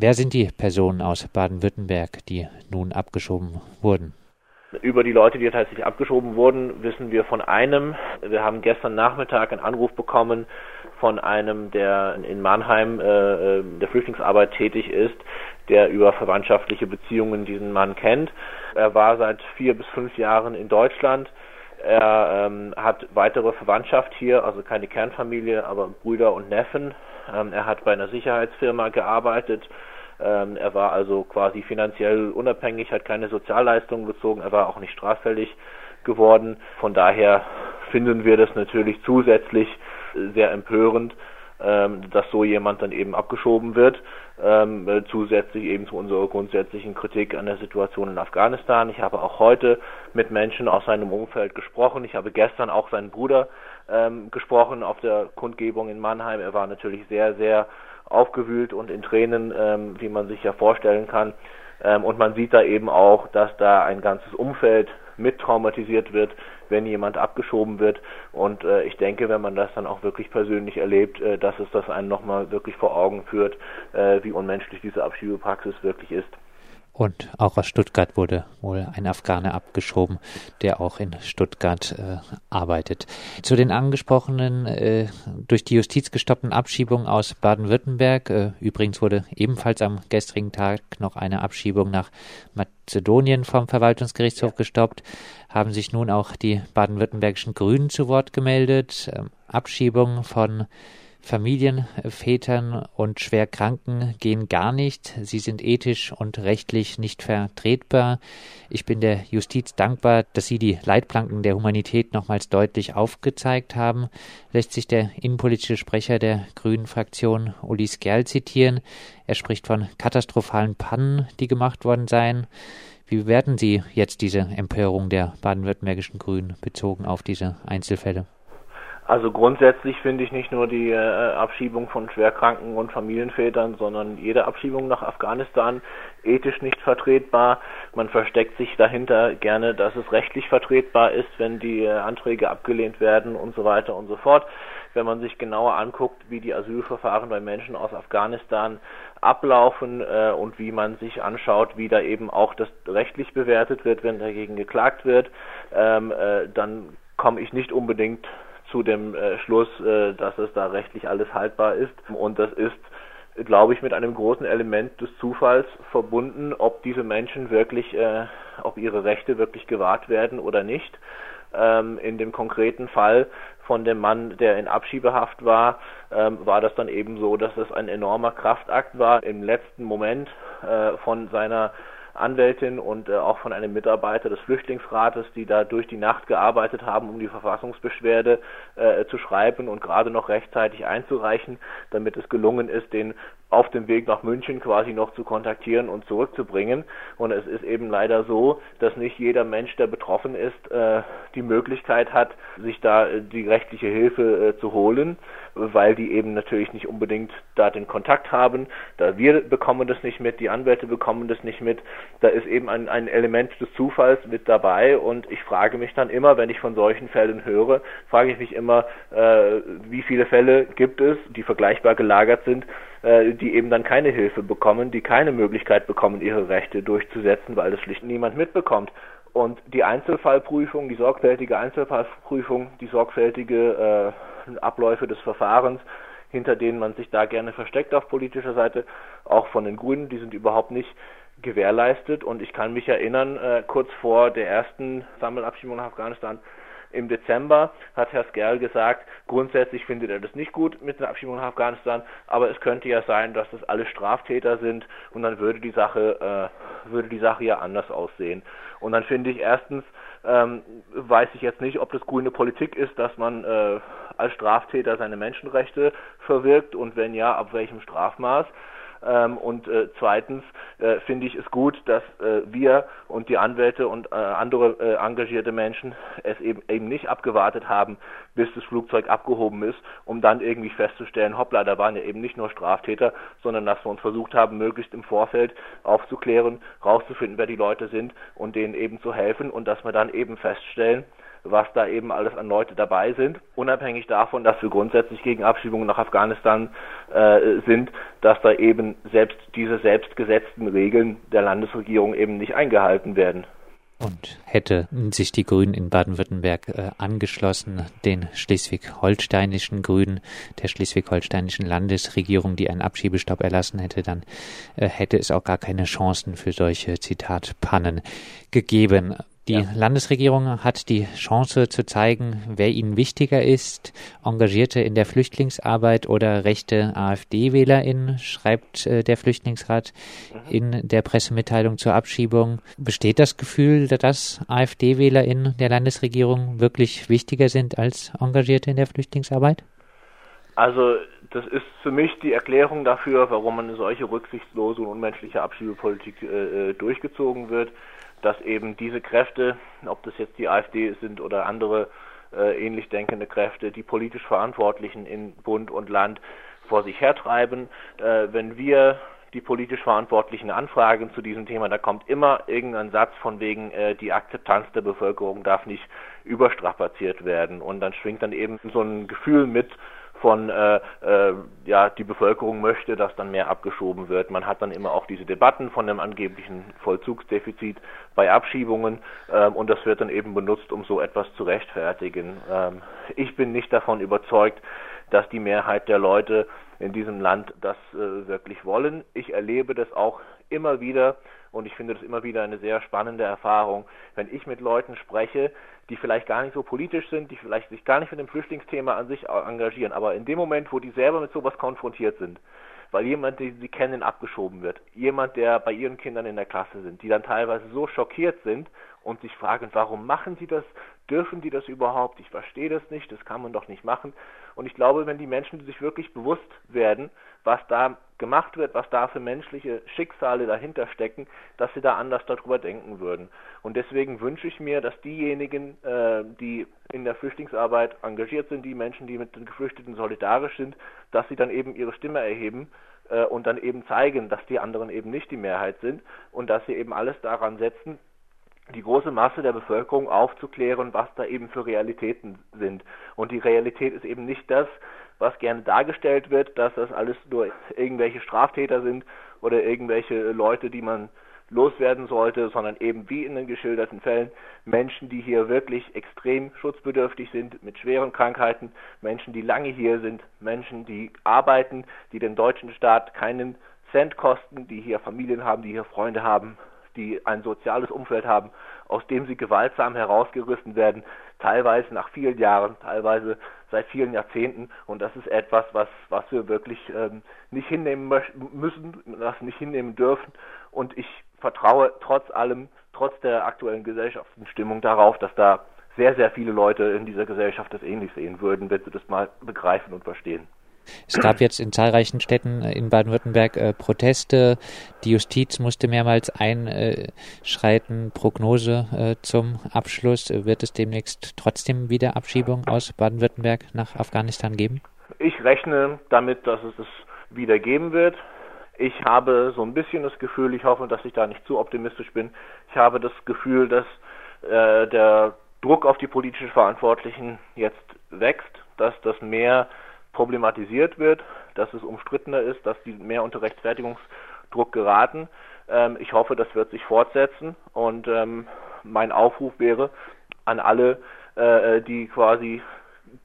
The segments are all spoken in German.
Wer sind die Personen aus Baden-Württemberg, die nun abgeschoben wurden? Über die Leute, die tatsächlich abgeschoben wurden, wissen wir von einem. Wir haben gestern Nachmittag einen Anruf bekommen von einem, der in Mannheim äh, äh, der Flüchtlingsarbeit tätig ist, der über verwandtschaftliche Beziehungen diesen Mann kennt. Er war seit vier bis fünf Jahren in Deutschland. Er ähm, hat weitere Verwandtschaft hier, also keine Kernfamilie, aber Brüder und Neffen. Ähm, er hat bei einer Sicherheitsfirma gearbeitet ähm, er war also quasi finanziell unabhängig, hat keine Sozialleistungen bezogen, er war auch nicht straffällig geworden. Von daher finden wir das natürlich zusätzlich sehr empörend, ähm, dass so jemand dann eben abgeschoben wird. Ähm, zusätzlich eben zu unserer grundsätzlichen Kritik an der Situation in Afghanistan. Ich habe auch heute mit Menschen aus seinem Umfeld gesprochen. Ich habe gestern auch seinen Bruder ähm, gesprochen auf der Kundgebung in Mannheim. Er war natürlich sehr, sehr aufgewühlt und in Tränen, ähm, wie man sich ja vorstellen kann. Ähm, und man sieht da eben auch, dass da ein ganzes Umfeld mit traumatisiert wird, wenn jemand abgeschoben wird. Und äh, ich denke, wenn man das dann auch wirklich persönlich erlebt, äh, dass es das einen nochmal wirklich vor Augen führt, äh, wie unmenschlich diese Abschiebepraxis wirklich ist. Und auch aus Stuttgart wurde wohl ein Afghaner abgeschoben, der auch in Stuttgart äh, arbeitet. Zu den angesprochenen äh, durch die Justiz gestoppten Abschiebungen aus Baden-Württemberg. Äh, übrigens wurde ebenfalls am gestrigen Tag noch eine Abschiebung nach Mazedonien vom Verwaltungsgerichtshof gestoppt. Haben sich nun auch die baden-württembergischen Grünen zu Wort gemeldet. Ähm, Abschiebung von Familienvätern und Schwerkranken gehen gar nicht. Sie sind ethisch und rechtlich nicht vertretbar. Ich bin der Justiz dankbar, dass Sie die Leitplanken der Humanität nochmals deutlich aufgezeigt haben, lässt sich der innenpolitische Sprecher der Grünen Fraktion Uli Skerl zitieren. Er spricht von katastrophalen Pannen, die gemacht worden seien. Wie bewerten Sie jetzt diese Empörung der baden-württembergischen Grünen bezogen auf diese Einzelfälle? Also grundsätzlich finde ich nicht nur die äh, Abschiebung von Schwerkranken und Familienvätern, sondern jede Abschiebung nach Afghanistan ethisch nicht vertretbar. Man versteckt sich dahinter gerne, dass es rechtlich vertretbar ist, wenn die äh, Anträge abgelehnt werden und so weiter und so fort. Wenn man sich genauer anguckt, wie die Asylverfahren bei Menschen aus Afghanistan ablaufen äh, und wie man sich anschaut, wie da eben auch das rechtlich bewertet wird, wenn dagegen geklagt wird, ähm, äh, dann komme ich nicht unbedingt zu dem äh, Schluss, äh, dass es da rechtlich alles haltbar ist. Und das ist, glaube ich, mit einem großen Element des Zufalls verbunden, ob diese Menschen wirklich, äh, ob ihre Rechte wirklich gewahrt werden oder nicht. Ähm, in dem konkreten Fall von dem Mann, der in Abschiebehaft war, ähm, war das dann eben so, dass es ein enormer Kraftakt war, im letzten Moment äh, von seiner Anwältin und äh, auch von einem Mitarbeiter des Flüchtlingsrates, die da durch die Nacht gearbeitet haben, um die Verfassungsbeschwerde äh, zu schreiben und gerade noch rechtzeitig einzureichen, damit es gelungen ist, den auf dem Weg nach München quasi noch zu kontaktieren und zurückzubringen. Und es ist eben leider so, dass nicht jeder Mensch, der betroffen ist, äh, die Möglichkeit hat, sich da äh, die rechtliche Hilfe äh, zu holen, weil die eben natürlich nicht unbedingt da den Kontakt haben. Da wir bekommen das nicht mit, die Anwälte bekommen das nicht mit. Da ist eben ein, ein Element des Zufalls mit dabei und ich frage mich dann immer, wenn ich von solchen Fällen höre, frage ich mich immer, äh, wie viele Fälle gibt es, die vergleichbar gelagert sind, die eben dann keine Hilfe bekommen, die keine Möglichkeit bekommen, ihre Rechte durchzusetzen, weil das schlicht niemand mitbekommt. Und die Einzelfallprüfung, die sorgfältige Einzelfallprüfung, die sorgfältige äh, Abläufe des Verfahrens, hinter denen man sich da gerne versteckt auf politischer Seite, auch von den Grünen, die sind überhaupt nicht gewährleistet. Und ich kann mich erinnern, äh, kurz vor der ersten Sammelabschiebung nach Afghanistan im Dezember hat Herr Skerl gesagt, grundsätzlich findet er das nicht gut mit der Abschiebung nach Afghanistan, aber es könnte ja sein, dass das alle Straftäter sind und dann würde die Sache äh, würde die Sache ja anders aussehen. Und dann finde ich erstens ähm, weiß ich jetzt nicht, ob das grüne Politik ist, dass man äh, als Straftäter seine Menschenrechte verwirkt und wenn ja, ab welchem Strafmaß. Ähm, und äh, zweitens äh, finde ich es gut, dass äh, wir und die Anwälte und äh, andere äh, engagierte Menschen es eben, eben nicht abgewartet haben, bis das Flugzeug abgehoben ist, um dann irgendwie festzustellen, hoppla, da waren ja eben nicht nur Straftäter, sondern dass wir uns versucht haben, möglichst im Vorfeld aufzuklären, rauszufinden, wer die Leute sind und denen eben zu helfen und dass wir dann eben feststellen, was da eben alles an Leute dabei sind, unabhängig davon, dass wir grundsätzlich gegen Abschiebungen nach Afghanistan äh, sind, dass da eben selbst diese selbstgesetzten Regeln der Landesregierung eben nicht eingehalten werden und hätte sich die Grünen in Baden-Württemberg äh, angeschlossen, den schleswig-holsteinischen Grünen, der schleswig-holsteinischen Landesregierung, die einen Abschiebestopp erlassen hätte, dann äh, hätte es auch gar keine Chancen für solche Zitatpannen gegeben. Die ja. Landesregierung hat die Chance zu zeigen, wer ihnen wichtiger ist. Engagierte in der Flüchtlingsarbeit oder rechte AfD-WählerInnen, schreibt äh, der Flüchtlingsrat mhm. in der Pressemitteilung zur Abschiebung. Besteht das Gefühl, dass AfD-WählerInnen der Landesregierung wirklich wichtiger sind als Engagierte in der Flüchtlingsarbeit? Also das ist für mich die Erklärung dafür, warum eine solche rücksichtslose und unmenschliche Abschiebepolitik äh, äh durchgezogen wird dass eben diese Kräfte, ob das jetzt die AfD sind oder andere äh, ähnlich denkende Kräfte, die politisch Verantwortlichen in Bund und Land vor sich hertreiben. Äh, wenn wir die politisch Verantwortlichen anfragen zu diesem Thema, da kommt immer irgendein Satz von wegen, äh, die Akzeptanz der Bevölkerung darf nicht überstrapaziert werden. Und dann schwingt dann eben so ein Gefühl mit, von äh, äh, ja die Bevölkerung möchte, dass dann mehr abgeschoben wird. Man hat dann immer auch diese Debatten von dem angeblichen Vollzugsdefizit bei Abschiebungen ähm, und das wird dann eben benutzt, um so etwas zu rechtfertigen. Ähm, ich bin nicht davon überzeugt, dass die Mehrheit der Leute in diesem Land das äh, wirklich wollen. Ich erlebe das auch immer wieder und ich finde das immer wieder eine sehr spannende Erfahrung, wenn ich mit Leuten spreche, die vielleicht gar nicht so politisch sind, die vielleicht sich gar nicht mit dem Flüchtlingsthema an sich engagieren, aber in dem Moment, wo die selber mit sowas konfrontiert sind, weil jemand, den sie kennen, abgeschoben wird, jemand, der bei ihren Kindern in der Klasse sind, die dann teilweise so schockiert sind und sich fragen, warum machen sie das, dürfen die das überhaupt, ich verstehe das nicht, das kann man doch nicht machen. Und ich glaube, wenn die Menschen sich wirklich bewusst werden, was da gemacht wird, was da für menschliche Schicksale dahinter stecken, dass sie da anders darüber denken würden. Und deswegen wünsche ich mir, dass diejenigen, äh, die in der Flüchtlingsarbeit engagiert sind, die Menschen, die mit den Geflüchteten solidarisch sind, dass sie dann eben ihre Stimme erheben äh, und dann eben zeigen, dass die anderen eben nicht die Mehrheit sind und dass sie eben alles daran setzen, die große Masse der Bevölkerung aufzuklären, was da eben für Realitäten sind. Und die Realität ist eben nicht das, was gerne dargestellt wird, dass das alles nur irgendwelche Straftäter sind oder irgendwelche Leute, die man loswerden sollte, sondern eben wie in den geschilderten Fällen Menschen, die hier wirklich extrem schutzbedürftig sind, mit schweren Krankheiten, Menschen, die lange hier sind, Menschen, die arbeiten, die den deutschen Staat keinen Cent kosten, die hier Familien haben, die hier Freunde haben die ein soziales Umfeld haben, aus dem sie gewaltsam herausgerissen werden, teilweise nach vielen Jahren, teilweise seit vielen Jahrzehnten. Und das ist etwas, was, was wir wirklich ähm, nicht hinnehmen müssen, was nicht hinnehmen dürfen. Und ich vertraue trotz allem, trotz der aktuellen Gesellschaftsstimmung darauf, dass da sehr, sehr viele Leute in dieser Gesellschaft das ähnlich sehen würden, wenn sie das mal begreifen und verstehen. Es gab jetzt in zahlreichen Städten äh, in Baden-Württemberg äh, Proteste. Die Justiz musste mehrmals einschreiten. Prognose äh, zum Abschluss. Wird es demnächst trotzdem wieder Abschiebung aus Baden-Württemberg nach Afghanistan geben? Ich rechne damit, dass es es wieder geben wird. Ich habe so ein bisschen das Gefühl, ich hoffe, dass ich da nicht zu optimistisch bin, ich habe das Gefühl, dass äh, der Druck auf die politischen Verantwortlichen jetzt wächst, dass das mehr problematisiert wird, dass es umstrittener ist, dass die mehr unter Rechtfertigungsdruck geraten. Ähm, ich hoffe, das wird sich fortsetzen und ähm, mein Aufruf wäre an alle, äh, die quasi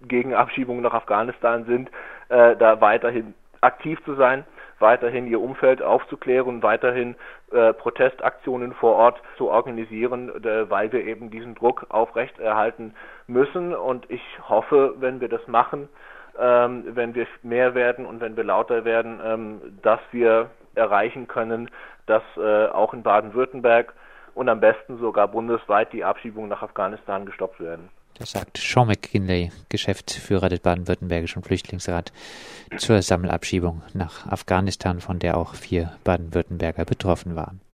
gegen Abschiebungen nach Afghanistan sind, äh, da weiterhin aktiv zu sein, weiterhin ihr Umfeld aufzuklären, weiterhin äh, Protestaktionen vor Ort zu organisieren, äh, weil wir eben diesen Druck aufrechterhalten müssen. Und ich hoffe, wenn wir das machen, ähm, wenn wir mehr werden und wenn wir lauter werden, ähm, dass wir erreichen können, dass äh, auch in Baden-Württemberg und am besten sogar bundesweit die Abschiebungen nach Afghanistan gestoppt werden. Das sagt Sean McKinley, Geschäftsführer des Baden-Württembergischen Flüchtlingsrats, zur Sammelabschiebung nach Afghanistan, von der auch vier Baden-Württemberger betroffen waren.